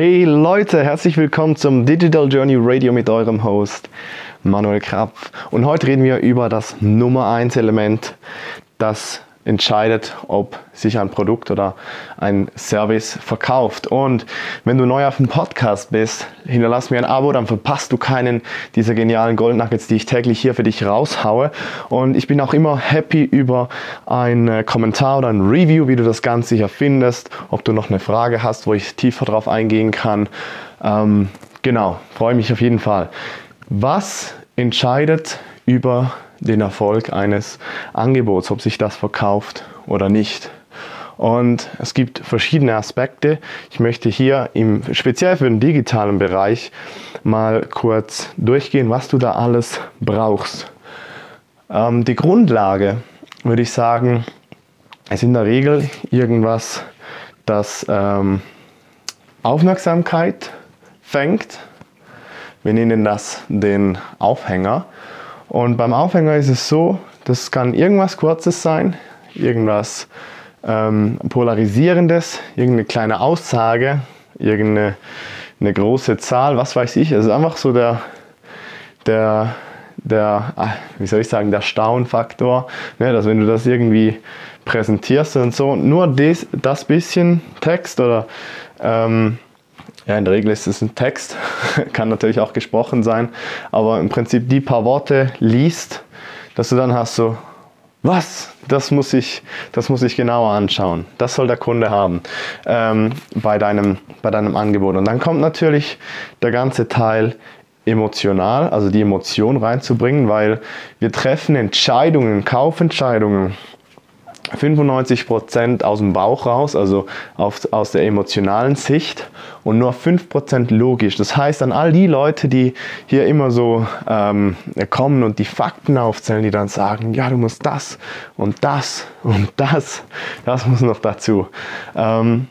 Hey Leute, herzlich willkommen zum Digital Journey Radio mit eurem Host Manuel Krapf. Und heute reden wir über das Nummer 1 Element, das entscheidet, ob sich ein Produkt oder ein Service verkauft. Und wenn du neu auf dem Podcast bist, hinterlass mir ein Abo, dann verpasst du keinen dieser genialen Gold die ich täglich hier für dich raushaue. Und ich bin auch immer happy über einen Kommentar oder ein Review, wie du das Ganze hier findest, ob du noch eine Frage hast, wo ich tiefer drauf eingehen kann. Ähm, genau, freue mich auf jeden Fall. Was entscheidet über den Erfolg eines Angebots, ob sich das verkauft oder nicht. Und es gibt verschiedene Aspekte. Ich möchte hier im, speziell für den digitalen Bereich mal kurz durchgehen, was du da alles brauchst. Ähm, die Grundlage würde ich sagen, ist in der Regel irgendwas, das ähm, Aufmerksamkeit fängt. Wir nennen das den Aufhänger. Und beim Aufhänger ist es so, das kann irgendwas Kurzes sein, irgendwas ähm, Polarisierendes, irgendeine kleine Aussage, irgendeine eine große Zahl, was weiß ich. Es ist einfach so der, der, der, ah, wie soll ich sagen, der Staunfaktor, ne, dass wenn du das irgendwie präsentierst und so, nur das, das bisschen Text oder ähm, ja, in der Regel ist es ein Text, kann natürlich auch gesprochen sein, aber im Prinzip die paar Worte liest, dass du dann hast so, was? Das muss ich, das muss ich genauer anschauen. Das soll der Kunde haben ähm, bei, deinem, bei deinem Angebot. Und dann kommt natürlich der ganze Teil emotional, also die Emotion reinzubringen, weil wir treffen Entscheidungen, Kaufentscheidungen 95% aus dem Bauch raus, also auf, aus der emotionalen Sicht und nur 5% logisch. Das heißt, an all die Leute, die hier immer so ähm, kommen und die Fakten aufzählen, die dann sagen, ja, du musst das und das und das, das muss noch dazu. Ähm,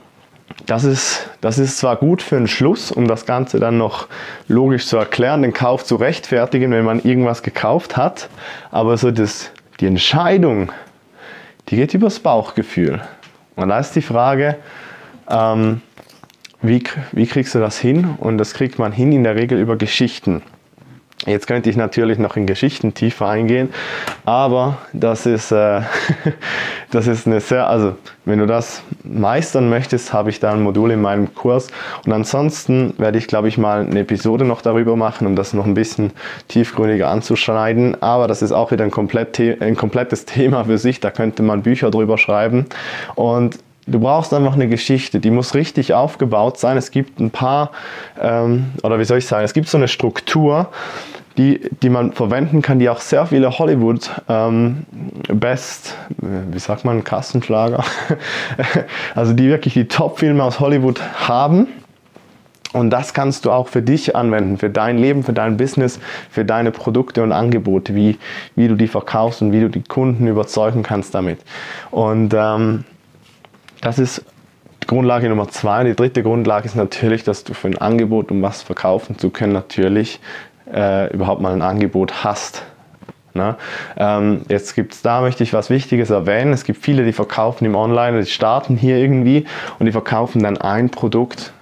das ist, das ist zwar gut für einen Schluss, um das Ganze dann noch logisch zu erklären, den Kauf zu rechtfertigen, wenn man irgendwas gekauft hat, aber so das, die Entscheidung, die geht übers Bauchgefühl. Und da ist die Frage, ähm, wie, wie kriegst du das hin? Und das kriegt man hin in der Regel über Geschichten. Jetzt könnte ich natürlich noch in Geschichten tiefer eingehen, aber das ist, äh, das ist eine sehr, also wenn du das meistern möchtest, habe ich da ein Modul in meinem Kurs. Und ansonsten werde ich, glaube ich, mal eine Episode noch darüber machen, um das noch ein bisschen tiefgründiger anzuschneiden, aber das ist auch wieder ein, komplett, ein komplettes Thema für sich, da könnte man Bücher drüber schreiben. Und Du brauchst einfach eine Geschichte, die muss richtig aufgebaut sein. Es gibt ein paar, ähm, oder wie soll ich sagen, es gibt so eine Struktur, die, die man verwenden kann, die auch sehr viele Hollywood ähm, Best, wie sagt man, Kassenschlager, also die wirklich die Top-Filme aus Hollywood haben. Und das kannst du auch für dich anwenden, für dein Leben, für dein Business, für deine Produkte und Angebote, wie, wie du die verkaufst und wie du die Kunden überzeugen kannst damit. Und ähm, das ist Grundlage Nummer zwei. Die dritte Grundlage ist natürlich, dass du für ein Angebot, um was verkaufen zu können, natürlich äh, überhaupt mal ein Angebot hast. Ne? Ähm, jetzt gibt es da, möchte ich was Wichtiges erwähnen. Es gibt viele, die verkaufen im Online, die starten hier irgendwie und die verkaufen dann ein Produkt.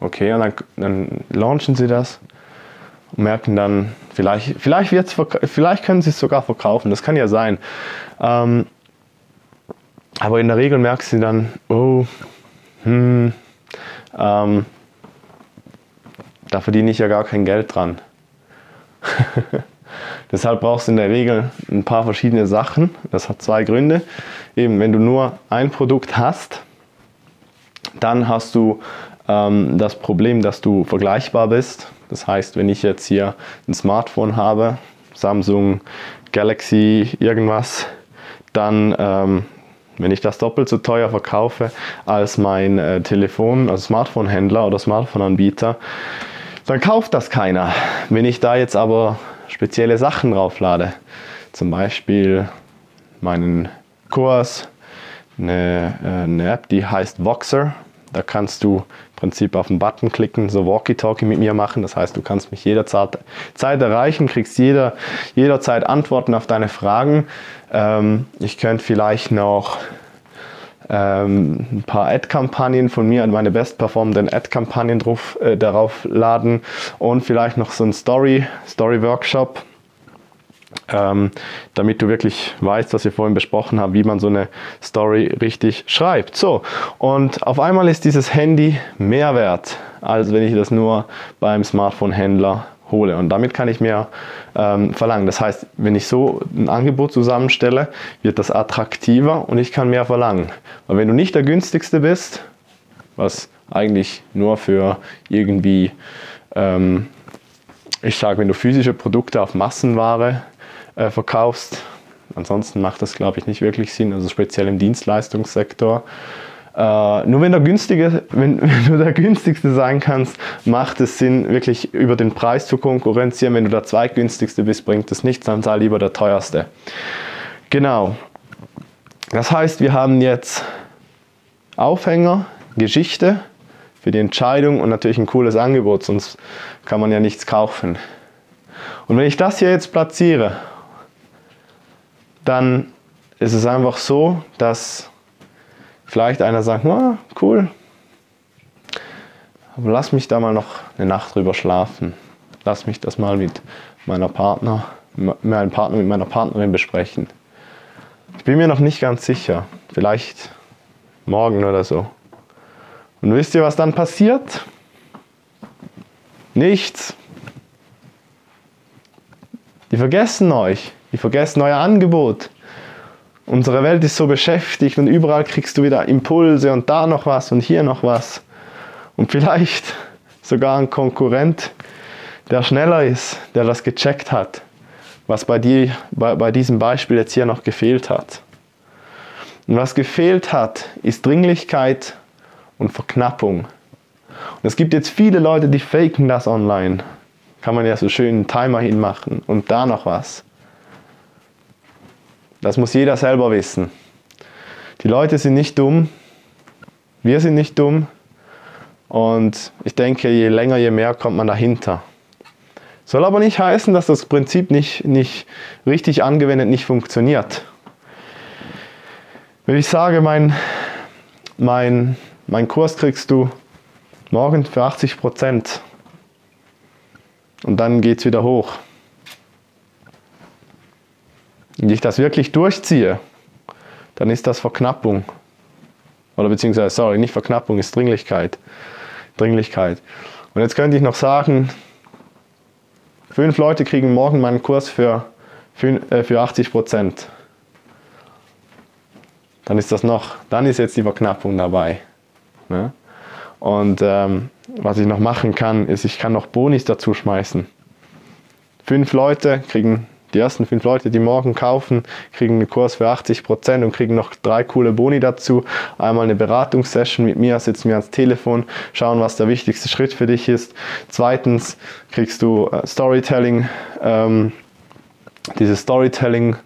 Okay, und dann, dann launchen sie das und merken dann, vielleicht, vielleicht, wird's, vielleicht können sie es sogar verkaufen, das kann ja sein. Ähm, aber in der Regel merkst du dann, oh, hm, ähm, da verdiene ich ja gar kein Geld dran. Deshalb brauchst du in der Regel ein paar verschiedene Sachen. Das hat zwei Gründe. Eben, wenn du nur ein Produkt hast, dann hast du ähm, das Problem, dass du vergleichbar bist. Das heißt, wenn ich jetzt hier ein Smartphone habe, Samsung, Galaxy, irgendwas, dann ähm, wenn ich das doppelt so teuer verkaufe als mein äh, Telefon, also Smartphone-Händler oder Smartphone-Anbieter, dann kauft das keiner. Wenn ich da jetzt aber spezielle Sachen drauflade, zum Beispiel meinen Kurs, eine, äh, eine App, die heißt Voxer, da kannst du im Prinzip auf den Button klicken, so Walkie-Talkie mit mir machen. Das heißt, du kannst mich jederzeit Zeit erreichen, kriegst jeder, jederzeit Antworten auf deine Fragen. Ähm, ich könnte vielleicht noch ähm, ein paar Ad-Kampagnen von mir, meine bestperformenden Ad-Kampagnen äh, darauf laden und vielleicht noch so ein Story, Story-Workshop ähm, damit du wirklich weißt, was wir vorhin besprochen haben, wie man so eine Story richtig schreibt. So, und auf einmal ist dieses Handy mehr wert, als wenn ich das nur beim Smartphone-Händler hole. Und damit kann ich mehr ähm, verlangen. Das heißt, wenn ich so ein Angebot zusammenstelle, wird das attraktiver und ich kann mehr verlangen. Weil wenn du nicht der günstigste bist, was eigentlich nur für irgendwie, ähm, ich sage, wenn du physische Produkte auf Massenware äh, verkaufst. Ansonsten macht das, glaube ich, nicht wirklich Sinn, also speziell im Dienstleistungssektor. Uh, nur wenn, der günstige, wenn, wenn, du der günstigste sein kannst, macht es Sinn, wirklich über den Preis zu konkurrenzieren. Wenn du der zweitgünstigste bist, bringt es nichts, dann sei lieber der teuerste. Genau. Das heißt, wir haben jetzt Aufhänger, Geschichte für die Entscheidung und natürlich ein cooles Angebot, sonst kann man ja nichts kaufen. Und wenn ich das hier jetzt platziere dann ist es einfach so, dass vielleicht einer sagt, na, cool, aber lass mich da mal noch eine Nacht drüber schlafen. Lass mich das mal mit meiner Partner, meinem Partner, mit meiner Partnerin besprechen. Ich bin mir noch nicht ganz sicher. Vielleicht morgen oder so. Und wisst ihr, was dann passiert? Nichts. Die vergessen euch. Die vergessen euer Angebot. Unsere Welt ist so beschäftigt und überall kriegst du wieder Impulse und da noch was und hier noch was. Und vielleicht sogar ein Konkurrent, der schneller ist, der das gecheckt hat, was bei, dir, bei, bei diesem Beispiel jetzt hier noch gefehlt hat. Und was gefehlt hat, ist Dringlichkeit und Verknappung. Und es gibt jetzt viele Leute, die faken das online. Kann man ja so schön einen Timer hinmachen und da noch was. Das muss jeder selber wissen. Die Leute sind nicht dumm, wir sind nicht dumm und ich denke, je länger, je mehr kommt man dahinter. Soll aber nicht heißen, dass das Prinzip nicht, nicht richtig angewendet nicht funktioniert. Wenn ich sage, mein, mein, mein Kurs kriegst du morgen für 80 Prozent und dann geht es wieder hoch und ich das wirklich durchziehe, dann ist das Verknappung. Oder beziehungsweise, sorry, nicht Verknappung, ist Dringlichkeit. Dringlichkeit. Und jetzt könnte ich noch sagen, fünf Leute kriegen morgen meinen Kurs für, äh, für 80 Prozent. Dann ist das noch, dann ist jetzt die Verknappung dabei. Ne? Und ähm, was ich noch machen kann, ist, ich kann noch Bonis dazu schmeißen. Fünf Leute kriegen die ersten fünf Leute, die morgen kaufen, kriegen einen Kurs für 80 Prozent und kriegen noch drei coole Boni dazu. Einmal eine Beratungssession mit mir, sitzen wir ans Telefon, schauen, was der wichtigste Schritt für dich ist. Zweitens kriegst du äh, Storytelling, ähm, dieses Storytelling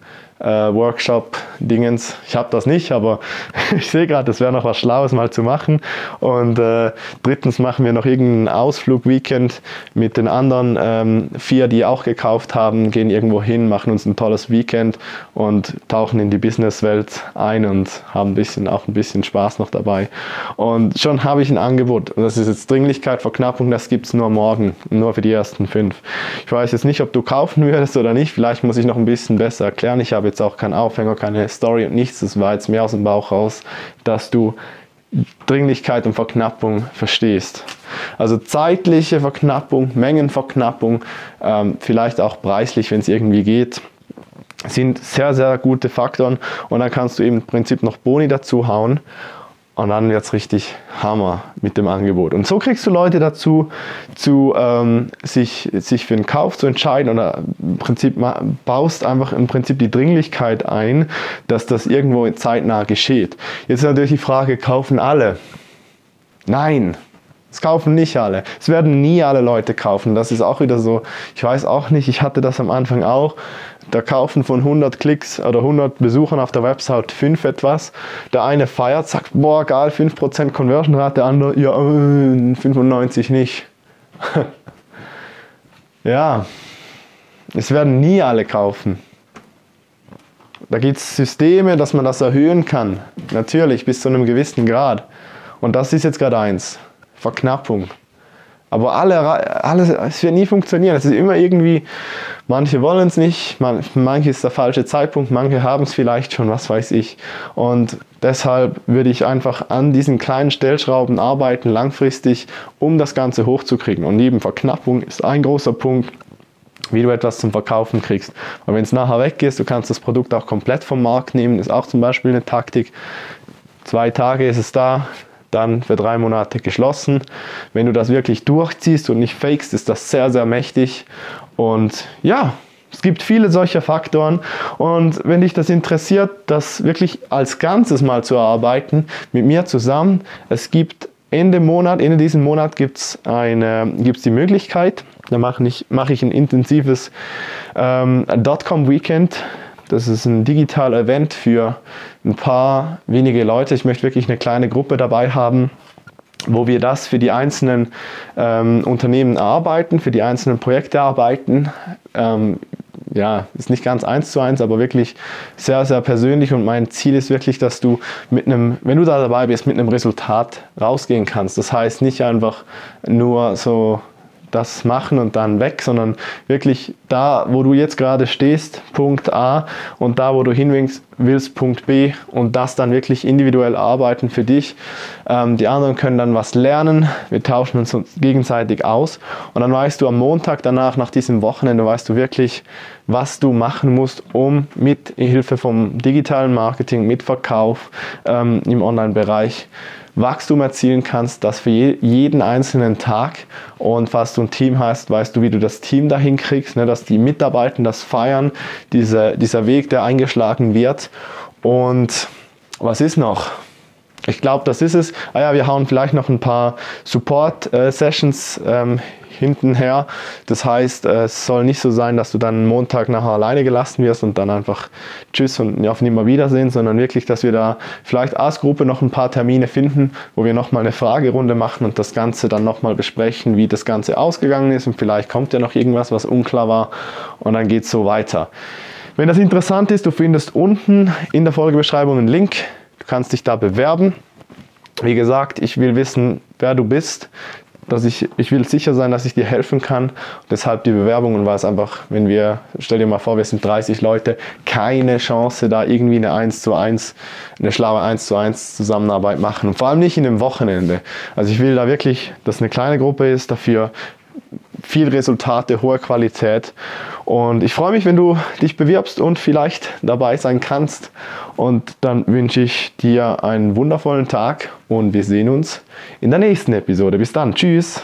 Workshop-Dingens. Ich habe das nicht, aber ich sehe gerade, das wäre noch was Schlaues mal zu machen. Und äh, drittens machen wir noch irgendeinen Ausflug-Weekend mit den anderen ähm, vier, die auch gekauft haben, gehen irgendwo hin, machen uns ein tolles Weekend und tauchen in die Businesswelt ein und haben ein bisschen, auch ein bisschen Spaß noch dabei. Und schon habe ich ein Angebot. Das ist jetzt Dringlichkeit, Verknappung, das gibt es nur morgen, nur für die ersten fünf. Ich weiß jetzt nicht, ob du kaufen würdest oder nicht. Vielleicht muss ich noch ein bisschen besser erklären. Ich habe jetzt auch keinen Aufhänger, keine Story und nichts. Das war jetzt mehr aus dem Bauch raus, dass du Dringlichkeit und Verknappung verstehst. Also zeitliche Verknappung, Mengenverknappung, ähm, vielleicht auch preislich, wenn es irgendwie geht, sind sehr, sehr gute Faktoren. Und dann kannst du im Prinzip noch Boni dazu hauen und dann wird es richtig Hammer mit dem Angebot. Und so kriegst du Leute dazu, zu, ähm, sich, sich für den Kauf zu entscheiden oder im Prinzip baust einfach im Prinzip die Dringlichkeit ein, dass das irgendwo zeitnah geschieht. Jetzt ist natürlich die Frage, kaufen alle? Nein, es kaufen nicht alle. Es werden nie alle Leute kaufen. Das ist auch wieder so, ich weiß auch nicht, ich hatte das am Anfang auch da kaufen von 100 Klicks oder 100 Besuchern auf der Website 5 etwas. Der eine feiert, sagt, boah, geil, 5% Conversion Rate, der andere, ja, 95 äh, nicht. ja, es werden nie alle kaufen. Da gibt es Systeme, dass man das erhöhen kann. Natürlich, bis zu einem gewissen Grad. Und das ist jetzt gerade eins. Verknappung. Aber alle, alles, es wird nie funktionieren. Es ist immer irgendwie, manche wollen es nicht, man, manche ist der falsche Zeitpunkt, manche haben es vielleicht schon, was weiß ich. Und deshalb würde ich einfach an diesen kleinen Stellschrauben arbeiten, langfristig, um das Ganze hochzukriegen. Und neben Verknappung ist ein großer Punkt, wie du etwas zum Verkaufen kriegst. Weil wenn es nachher weg ist, du kannst das Produkt auch komplett vom Markt nehmen, ist auch zum Beispiel eine Taktik. Zwei Tage ist es da, dann für drei Monate geschlossen. Wenn du das wirklich durchziehst und nicht fakest, ist das sehr, sehr mächtig. Und ja, es gibt viele solcher Faktoren und wenn dich das interessiert, das wirklich als Ganzes mal zu erarbeiten, mit mir zusammen, es gibt Ende Monat, Ende diesen Monat gibt es die Möglichkeit, da mache ich, mach ich ein intensives ähm, Dotcom Weekend das ist ein digitaler Event für ein paar wenige Leute. Ich möchte wirklich eine kleine Gruppe dabei haben, wo wir das für die einzelnen ähm, Unternehmen arbeiten, für die einzelnen Projekte arbeiten. Ähm, ja, ist nicht ganz eins zu eins, aber wirklich sehr, sehr persönlich. Und mein Ziel ist wirklich, dass du mit einem, wenn du da dabei bist, mit einem Resultat rausgehen kannst. Das heißt nicht einfach nur so das machen und dann weg, sondern wirklich da, wo du jetzt gerade stehst, Punkt A und da, wo du hin willst, Punkt B und das dann wirklich individuell arbeiten für dich. Ähm, die anderen können dann was lernen, wir tauschen uns gegenseitig aus und dann weißt du am Montag danach, nach diesem Wochenende, weißt du wirklich, was du machen musst, um mit Hilfe vom digitalen Marketing, mit Verkauf ähm, im Online-Bereich Wachstum erzielen kannst, das für jeden einzelnen Tag. Und falls du ein Team hast, weißt du, wie du das Team dahin kriegst, ne, dass die Mitarbeiter das feiern, diese, dieser Weg, der eingeschlagen wird. Und was ist noch? Ich glaube, das ist es. Ah ja, wir hauen vielleicht noch ein paar Support-Sessions äh, ähm, hinten her. Das heißt, äh, es soll nicht so sein, dass du dann Montag nachher alleine gelassen wirst und dann einfach Tschüss und auf Nimmerwiedersehen, sondern wirklich, dass wir da vielleicht als Gruppe noch ein paar Termine finden, wo wir nochmal eine Fragerunde machen und das Ganze dann nochmal besprechen, wie das Ganze ausgegangen ist und vielleicht kommt ja noch irgendwas, was unklar war und dann geht es so weiter. Wenn das interessant ist, du findest unten in der Folgebeschreibung einen Link. Du kannst dich da bewerben. Wie gesagt, ich will wissen, wer du bist dass ich, ich will sicher sein, dass ich dir helfen kann. deshalb die Bewerbungen war es einfach, wenn wir, stell dir mal vor, wir sind 30 Leute, keine Chance, da irgendwie eine 1 zu 1, eine schlaue 1 zu 1 Zusammenarbeit machen. Und vor allem nicht in dem Wochenende. Also ich will da wirklich, dass eine kleine Gruppe ist, dafür viel Resultate, hohe Qualität. Und ich freue mich, wenn du dich bewirbst und vielleicht dabei sein kannst. Und dann wünsche ich dir einen wundervollen Tag und wir sehen uns in der nächsten Episode. Bis dann. Tschüss.